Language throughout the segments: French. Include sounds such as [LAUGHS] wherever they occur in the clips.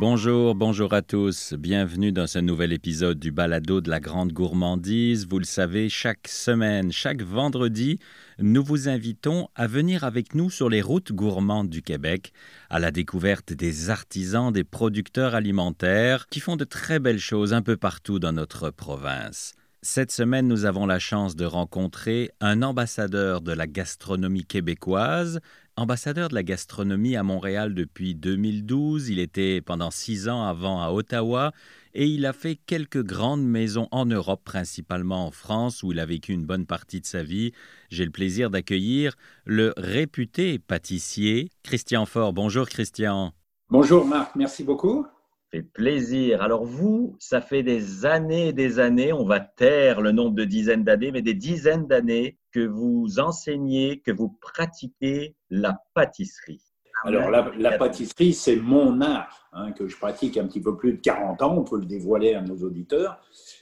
Bonjour, bonjour à tous. Bienvenue dans ce nouvel épisode du Balado de la Grande Gourmandise. Vous le savez, chaque semaine, chaque vendredi, nous vous invitons à venir avec nous sur les routes gourmandes du Québec, à la découverte des artisans, des producteurs alimentaires qui font de très belles choses un peu partout dans notre province. Cette semaine, nous avons la chance de rencontrer un ambassadeur de la gastronomie québécoise, ambassadeur de la gastronomie à Montréal depuis 2012. Il était pendant six ans avant à Ottawa et il a fait quelques grandes maisons en Europe, principalement en France, où il a vécu une bonne partie de sa vie. J'ai le plaisir d'accueillir le réputé pâtissier Christian Faure. Bonjour Christian. Bonjour Marc, merci beaucoup fait plaisir. Alors vous, ça fait des années et des années, on va taire le nombre de dizaines d'années, mais des dizaines d'années que vous enseignez, que vous pratiquez la pâtisserie. Alors la, pâtisserie, c'est mon art hein, que je pratique un petit peu plus de 40 ans, on peut le dévoiler à nos auditeurs.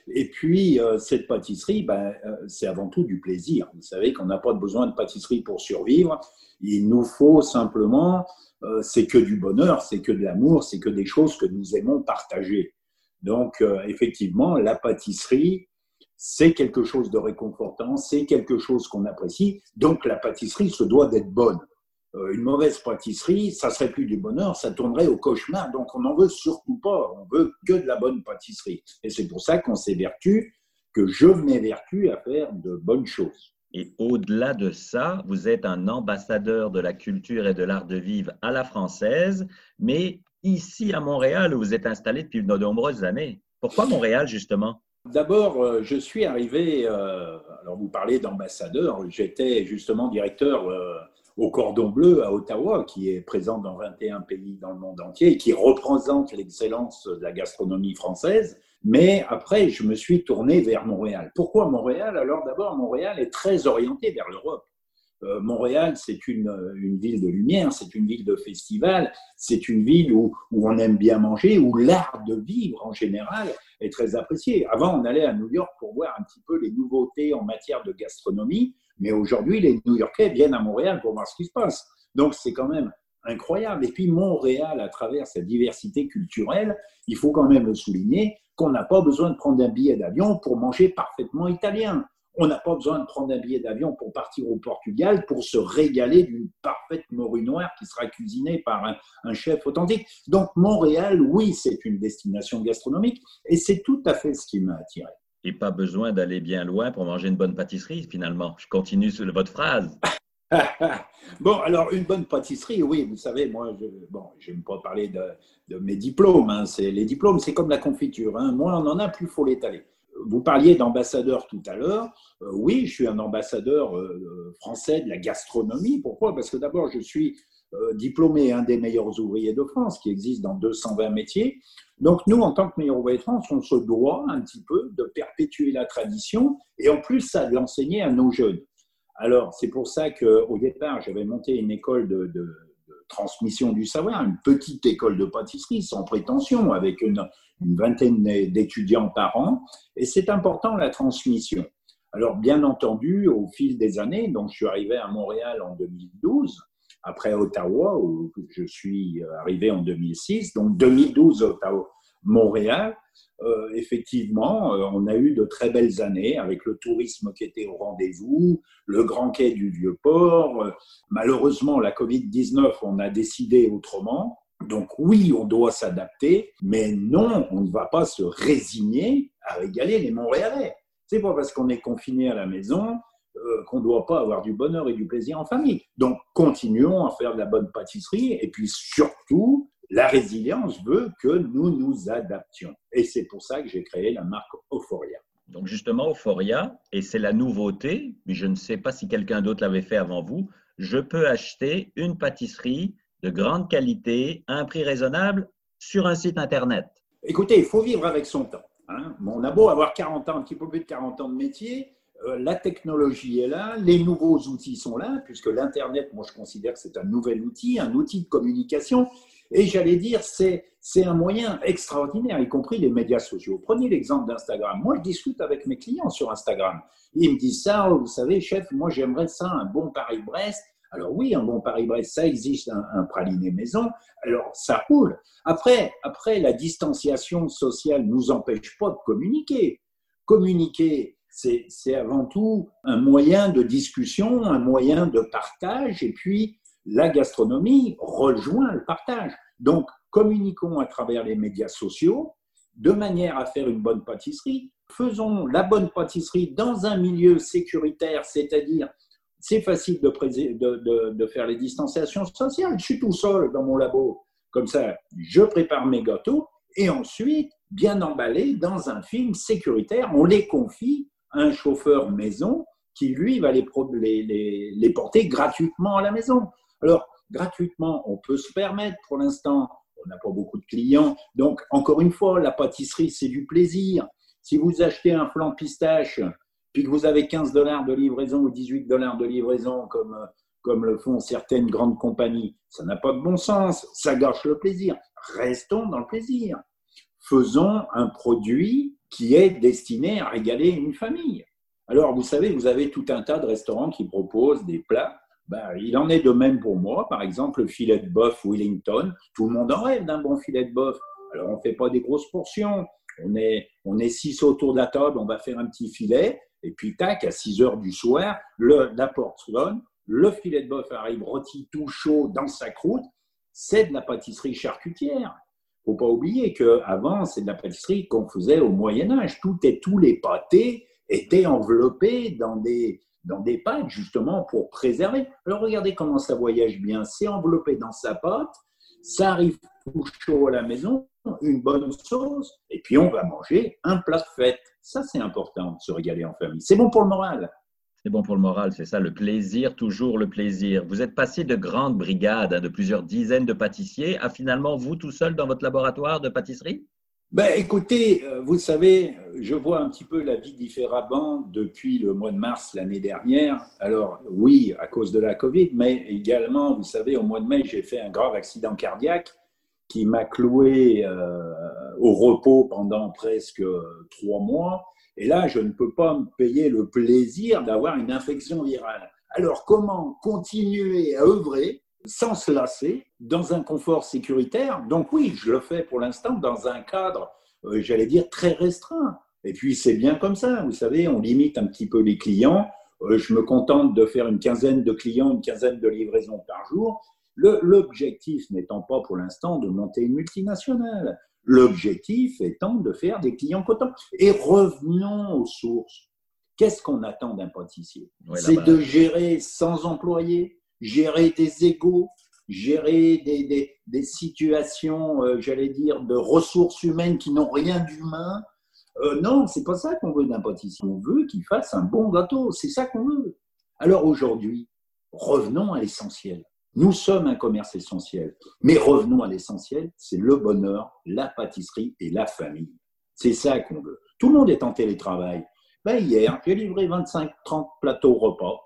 Et puis euh, cette pâtisserie, ben, euh, c'est avant tout du plaisir. Vous savez qu'on n'a pas besoin de pâtisserie pour survivre. Il nous faut simplement euh, c'est que du bonheur, c'est que de l'amour, c'est que des choses que nous aimons partager. Donc, euh, effectivement, la pâtisserie, c'est quelque chose de réconfortant, c'est quelque chose qu'on apprécie. Donc, la pâtisserie se doit d'être bonne. Euh, une mauvaise pâtisserie, ça serait plus du bonheur, ça tournerait au cauchemar. Donc, on n'en veut surtout pas. On veut que de la bonne pâtisserie. Et c'est pour ça qu'on s'évertue, que je m'évertue à faire de bonnes choses. Et au-delà de ça, vous êtes un ambassadeur de la culture et de l'art de vivre à la française, mais ici à Montréal, où vous êtes installé depuis de nombreuses années. Pourquoi Montréal, justement? D'abord, euh, je suis arrivé, euh, alors vous parlez d'ambassadeur, j'étais justement directeur euh, au Cordon Bleu à Ottawa, qui est présent dans 21 pays dans le monde entier et qui représente l'excellence de la gastronomie française. Mais après, je me suis tourné vers Montréal. Pourquoi Montréal? Alors d'abord, Montréal est très orienté vers l'Europe. Euh, Montréal, c'est une, ville de lumière, c'est une ville de festival, c'est une ville où, où, on aime bien manger, où l'art de vivre en général est très apprécié. Avant, on allait à New York pour voir un petit peu les nouveautés en matière de gastronomie, mais aujourd'hui, les New-Yorkais viennent à Montréal pour voir ce qui se passe. Donc, c'est quand même incroyable. Et puis, Montréal, à travers sa diversité culturelle, il faut quand même le souligner, qu'on n'a pas besoin de prendre un billet d'avion pour manger parfaitement italien. On n'a pas besoin de prendre un billet d'avion pour partir au Portugal pour se régaler d'une parfaite morue noire qui sera cuisinée par un, un chef authentique. Donc Montréal, oui, c'est une destination gastronomique et c'est tout à fait ce qui m'a attiré. Et pas besoin d'aller bien loin pour manger une bonne pâtisserie, finalement. Je continue sur votre phrase. [LAUGHS] [LAUGHS] bon, alors une bonne pâtisserie, oui, vous savez, moi, je bon, n'aime pas parler de, mes diplômes. Hein, c'est les diplômes, c'est comme la confiture. Hein, moins on en a, plus il faut l'étaler. Vous parliez d'ambassadeur tout à l'heure. Euh, oui, je suis un ambassadeur euh, français de la gastronomie. Pourquoi? Parce que d'abord, je suis euh, diplômé un des meilleurs ouvriers de France, qui existe dans 220 métiers. Donc nous, en tant que meilleurs ouvriers de France, on se doit un petit peu de perpétuer la tradition et en plus ça de l'enseigner à nos jeunes. Alors, c'est pour ça qu'au départ, j'avais monté une école de, transmission du savoir, une petite école de pâtisserie sans prétention, avec une, vingtaine d'étudiants par an. Et c'est important, la transmission. Alors, bien entendu, au fil des années, donc je suis arrivé à Montréal en 2012, après Ottawa, où je suis arrivé en 2006. Donc, 2012, Ottawa, Montréal. Euh, effectivement, euh, on a eu de très belles années avec le tourisme qui était au rendez-vous, le grand quai du Vieux-Port. Euh, malheureusement, la Covid-19, on a décidé autrement. Donc oui, on doit s'adapter, mais non, on ne va pas se résigner à régaler les Montréalais. C'est pas parce qu'on est confiné à la maison qu'on ne doit pas avoir du bonheur et du plaisir en famille. Donc continuons à faire de la bonne pâtisserie et puis surtout la résilience veut que nous nous adaptions. Et c'est pour ça que j'ai créé la marque Euphoria. Donc justement, Euphoria, et c'est la nouveauté, mais je ne sais pas si quelqu'un d'autre l'avait fait avant vous, je peux acheter une pâtisserie de grande qualité à un prix raisonnable sur un site Internet. Écoutez, il faut vivre avec son temps. Hein. on a beau avoir 40 ans, un petit peu plus de 40 ans de métier, euh, la technologie est là, les nouveaux outils sont là, puisque l'Internet, moi je considère que c'est un nouvel outil, un outil de communication et j'allais dire, c'est, c'est un moyen extraordinaire, y compris les médias sociaux. Prenez l'exemple d'Instagram. Moi, je discute avec mes clients sur Instagram. Ils me disent ça, vous savez, chef, moi j'aimerais ça, un bon Paris-Brest, Alors oui, un bon Paris-Brest, ça existe, un, praliné maison, alors ça roule. Après, après, la distanciation sociale ne nous empêche pas de communiquer. Communiquer, c'est avant tout un moyen de discussion, un moyen de partage, et puis la gastronomie rejoint le partage. Donc, communiquons à travers les médias sociaux de manière à faire une bonne pâtisserie. Faisons la bonne pâtisserie dans un milieu sécuritaire, c'est-à-dire c'est facile de, faire les distanciations sociales. Je suis tout seul dans mon labo. Comme ça, je prépare mes gâteaux et ensuite, bien emballés dans un film sécuritaire, on les confie à un chauffeur maison qui, lui, va les porter gratuitement à la maison. Alors, gratuitement, on peut se permettre pour l'instant, on n'a pas beaucoup de clients. Donc, encore une fois, la pâtisserie, c'est du plaisir. Si vous achetez un flan pistache, puis que vous avez 15 dollars de livraison ou 18 dollars de livraison, comme, comme le font certaines grandes compagnies, ça n'a pas de bon sens. Ça gâche le plaisir. Restons dans le plaisir. Faisons un produit qui est destiné à régaler une famille. Alors, vous savez, vous avez tout un tas de restaurants qui proposent des plats ben, il en est de même pour moi. Par exemple, le filet de bœuf Wellington, tout le monde en rêve d'un bon filet de bœuf. Alors, on ne fait pas des grosses portions. On est, on est six autour de la table, on va faire un petit filet. Et puis, tac, à 6 heures du soir, le, la porte sonne, le filet de bœuf arrive rôti tout chaud dans sa croûte. C'est de la pâtisserie charcutière. Faut pas oublier qu'avant, c'est de la pâtisserie qu'on faisait au Moyen-Âge. Tout et tous les pâtés étaient enveloppés dans des, dans des pâtes justement pour préserver. Alors regardez comment ça voyage bien. C'est enveloppé dans sa pâte, ça arrive tout chaud à la maison, une bonne sauce, et puis on va manger un plat de fête. Ça, c'est important de se régaler en famille. C'est bon pour le moral. C'est bon pour le moral, c'est ça, le plaisir, toujours le plaisir. Vous êtes passé de grandes brigades, hein, de plusieurs dizaines de pâtissiers, à finalement vous tout seul dans votre laboratoire de pâtisserie? Ben, écoutez, euh, vous savez, je vois un petit peu la vie différemment depuis le mois de mars l'année dernière. Alors oui, à cause de la Covid, mais également, vous savez, au mois de mai, j'ai fait un grave accident cardiaque qui m'a cloué euh, au repos pendant presque trois mois. Et là, je ne peux pas me payer le plaisir d'avoir une infection virale. Alors, comment continuer à œuvrer sans se lasser, dans un confort sécuritaire. Donc oui, je le fais pour l'instant dans un cadre, euh, j'allais dire, très restreint. Et puis c'est bien comme ça, vous savez, on limite un petit peu les clients. Euh, je me contente de faire une quinzaine de clients, une quinzaine de livraisons par jour. L'objectif n'étant pas pour l'instant de monter une multinationale, l'objectif étant de faire des clients cotons. Et revenons aux sources. Qu'est-ce qu'on attend d'un pâtissier? C'est de gérer sans employés, gérer des égaux, gérer des, situations, euh, j'allais dire, de ressources humaines qui n'ont rien d'humain. Euh, non, c'est pas ça qu'on veut d'un pâtissier. On veut qu'il fasse un bon gâteau. C'est ça qu'on veut. Alors aujourd'hui, revenons à l'essentiel. Nous sommes un commerce essentiel. Mais revenons à l'essentiel, c'est le bonheur, la pâtisserie et la famille. C'est ça qu'on veut. Tout le monde est en télétravail. Ben hier, j'ai livré 25-30 plateaux repas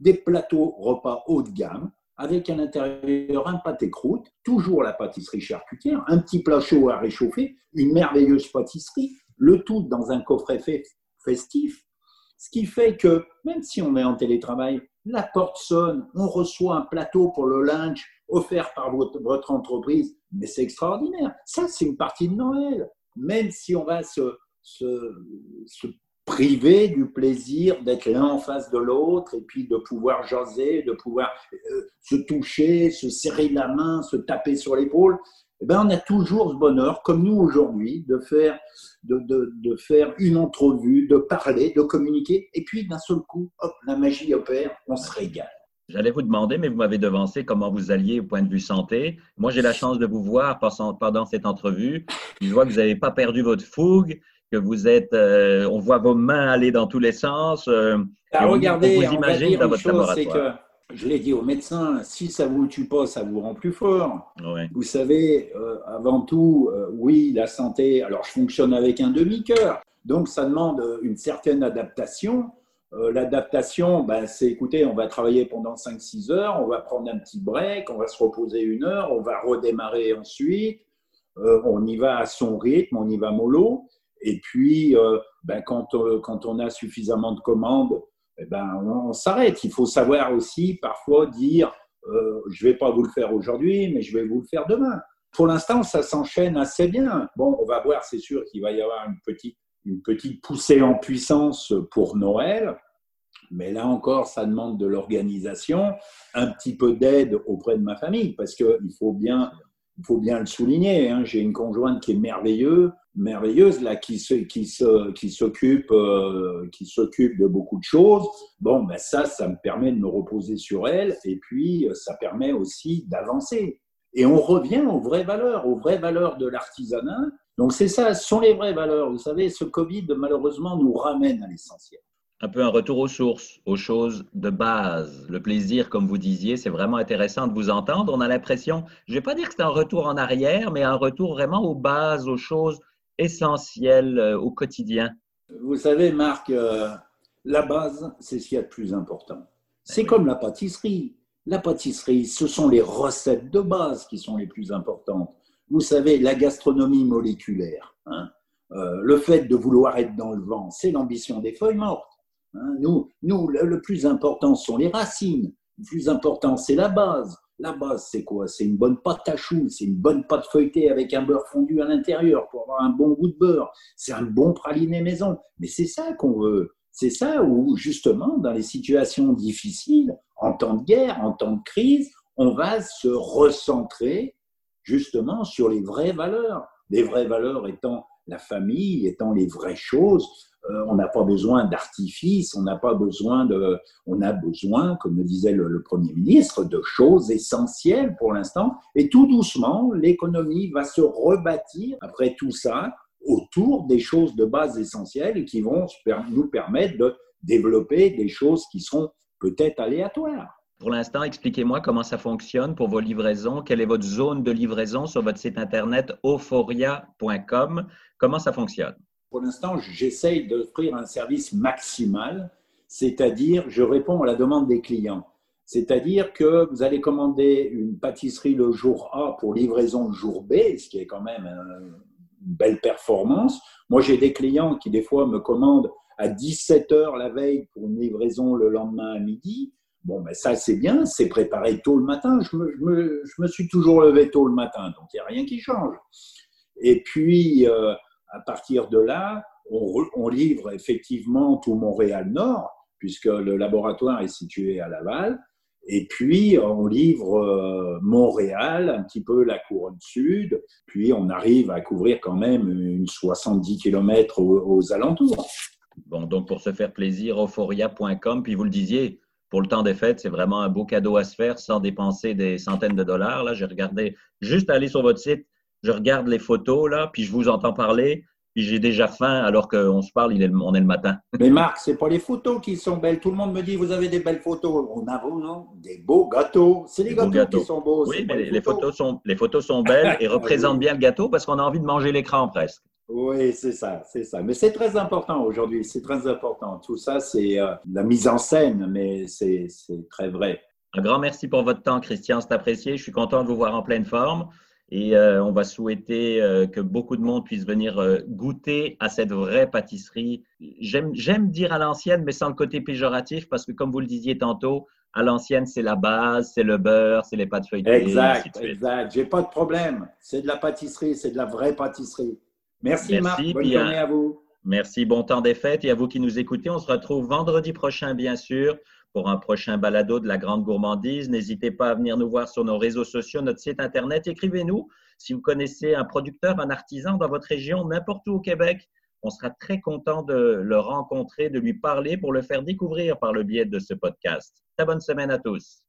des plateaux repas haut de gamme avec à l'intérieur un pâté croûte, toujours la pâtisserie charcutière, un petit plat chaud à réchauffer, une merveilleuse pâtisserie, le tout dans un coffret festif. Ce qui fait que même si on est en télétravail, la porte sonne, on reçoit un plateau pour le lunch offert par votre, entreprise, mais c'est extraordinaire. Ça, c'est une partie de Noël. Même si on va se, privé du plaisir d'être l'un en face de l'autre et puis de pouvoir jaser, de pouvoir euh, se toucher, se serrer la main, se taper sur l'épaule. Eh ben, on a toujours ce bonheur, comme nous aujourd'hui, de faire, de, de, de, faire une entrevue, de parler, de communiquer, et puis d'un seul coup, hop, la magie opère, on se régale. J'allais vous demander, mais vous m'avez devancé comment vous alliez au point de vue santé. Moi, j'ai la chance de vous voir pendant cette entrevue. Je vois que vous n'avez pas perdu votre fougue, que vous êtes, euh, on voit vos mains aller dans tous les sens. Euh, ah, regardez, vous imaginez dans votre laboratoire. Que, je l'ai dit aux médecins, si ça vous tue pas, ça vous rend plus fort. Vous savez, euh, avant tout, oui, la santé. Alors, je fonctionne avec un demi-cœur, donc ça demande une certaine adaptation. L'adaptation, ben, c'est écoutez, on va travailler pendant 5-6 heures, on va prendre un petit break, on va se reposer une heure, on va redémarrer ensuite. on y va à son rythme, on y va mollo. Et puis, euh, ben, quand, euh, quand, on a suffisamment de commandes, eh ben, on, s'arrête. Il faut savoir aussi parfois dire euh, je ne vais pas vous le faire aujourd'hui, mais je vais vous le faire demain. Pour l'instant, ça s'enchaîne assez bien. Bon, on va voir, c'est sûr qu'il va y avoir une petite, une petite poussée en puissance pour Noël. Mais là encore, ça demande de l'organisation, un petit peu d'aide auprès de ma famille, parce qu'il faut bien, il faut bien le souligner. Hein. J'ai une conjointe qui est merveilleuse, merveilleuse là, qui qui qui s'occupe, euh, qui s'occupe de beaucoup de choses. Bon, ben ça, ça me permet de me reposer sur elle, et puis ça permet aussi d'avancer. Et on revient aux vraies valeurs, aux vraies valeurs de l'artisanat. Donc c'est ça, ce sont les vraies valeurs. Vous savez, ce Covid malheureusement nous ramène à l'essentiel un peu un retour aux sources, aux choses de base. Le plaisir, comme vous disiez, c'est vraiment intéressant de vous entendre. On a l'impression, je ne vais pas dire que c'est un retour en arrière, mais un retour vraiment aux bases, aux choses essentielles euh, au quotidien. Vous savez, Marc, euh, la base, c'est ce qu'il y a de plus important. C'est comme la pâtisserie. La pâtisserie, ce sont les recettes de base qui sont les plus importantes. Vous savez, la gastronomie moléculaire, hein, euh, le fait de vouloir être dans le vent, c'est l'ambition des feuilles mortes. Hein, nous, nous, le plus important sont les racines. Le plus important, c'est la base. La base, c'est quoi? C'est une bonne pâte à choux, c'est une bonne pâte feuilletée avec un beurre fondu à l'intérieur pour avoir un bon goût de beurre. C'est un bon praliné maison. Mais c'est ça qu'on veut. C'est ça où, justement, dans les situations difficiles, en temps de guerre, en temps de crise, on va se recentrer justement sur les vraies valeurs. Les vraies valeurs étant la famille, étant les vraies choses, euh, on n'a pas besoin d'artifice, on n'a pas besoin de, on a besoin, comme le disait le, Premier ministre, de choses essentielles pour l'instant. Et tout doucement, l'économie va se rebâtir après tout ça autour des choses de base essentielles qui vont nous permettre de développer des choses qui seront peut-être aléatoires. Pour l'instant, expliquez-moi comment ça fonctionne pour vos livraisons. Quelle est votre zone de livraison sur votre site internet euphoria.com? Comment ça fonctionne? Pour l'instant, j'essaye d'offrir un service maximal, c'est-à-dire je réponds à la demande des clients. C'est-à-dire que vous allez commander une pâtisserie le jour A pour livraison le jour B, ce qui est quand même une belle performance. Moi, j'ai des clients qui, des fois, me commandent à 17 heures la veille pour une livraison le lendemain à midi. Bon, ben ça, c'est bien, c'est préparé tôt le matin. Je me, je me, suis toujours levé tôt le matin, donc il n'y a rien qui change. Et puis, euh, à partir de là, on, livre effectivement tout Montréal-Nord, puisque le laboratoire est situé à Laval. Et puis, on livre euh, Montréal, un petit peu la couronne sud, puis on arrive à couvrir quand même une 70 km aux, alentours. Bon, donc pour se faire plaisir, euphoria.com, puis vous le disiez, pour le temps des fêtes, c'est vraiment un beau cadeau à se faire sans dépenser des centaines de dollars. Là, j'ai regardé, juste aller sur votre site, je regarde les photos, là, puis je vous entends parler, puis j'ai déjà faim alors qu'on se parle, il est, on est le matin. [LAUGHS] Mais Marc, c'est pas les photos qui sont belles. Tout le monde me dit, vous avez des belles photos. On a, non, des beaux gâteaux. C'est les gâteaux, qui sont beaux. Oui, mais les photos. sont, les photos sont belles [LAUGHS] et représentent bien le gâteau parce qu'on a envie de manger l'écran presque. Oui, c'est ça, c'est ça. Mais c'est très important aujourd'hui, c'est très important. Tout ça, c'est euh, la mise en scène, mais c'est très vrai. Un grand merci pour votre temps, Christian, c'est apprécié. Je suis content de vous voir en pleine forme. Et euh, on va souhaiter euh, que beaucoup de monde puisse venir euh, goûter à cette vraie pâtisserie. J'aime dire à l'ancienne, mais sans le côté péjoratif, parce que comme vous le disiez tantôt, à l'ancienne, c'est la base, c'est le beurre, c'est les pâtes feuilletées. Exact, exact. J'ai pas de problème. C'est de la pâtisserie, c'est de la vraie pâtisserie. Merci, Marc. Bonne journée à vous. Merci, bon temps des fêtes. Et à vous qui nous écoutez, on se retrouve vendredi prochain, bien sûr, pour un prochain balado de la grande gourmandise. N'hésitez pas à venir nous voir sur nos réseaux sociaux, notre site Internet. Écrivez-nous si vous connaissez un producteur, un artisan dans votre région, n'importe où au Québec. On sera très content de le rencontrer, de lui parler pour le faire découvrir par le biais de ce podcast. Très bonne semaine à tous.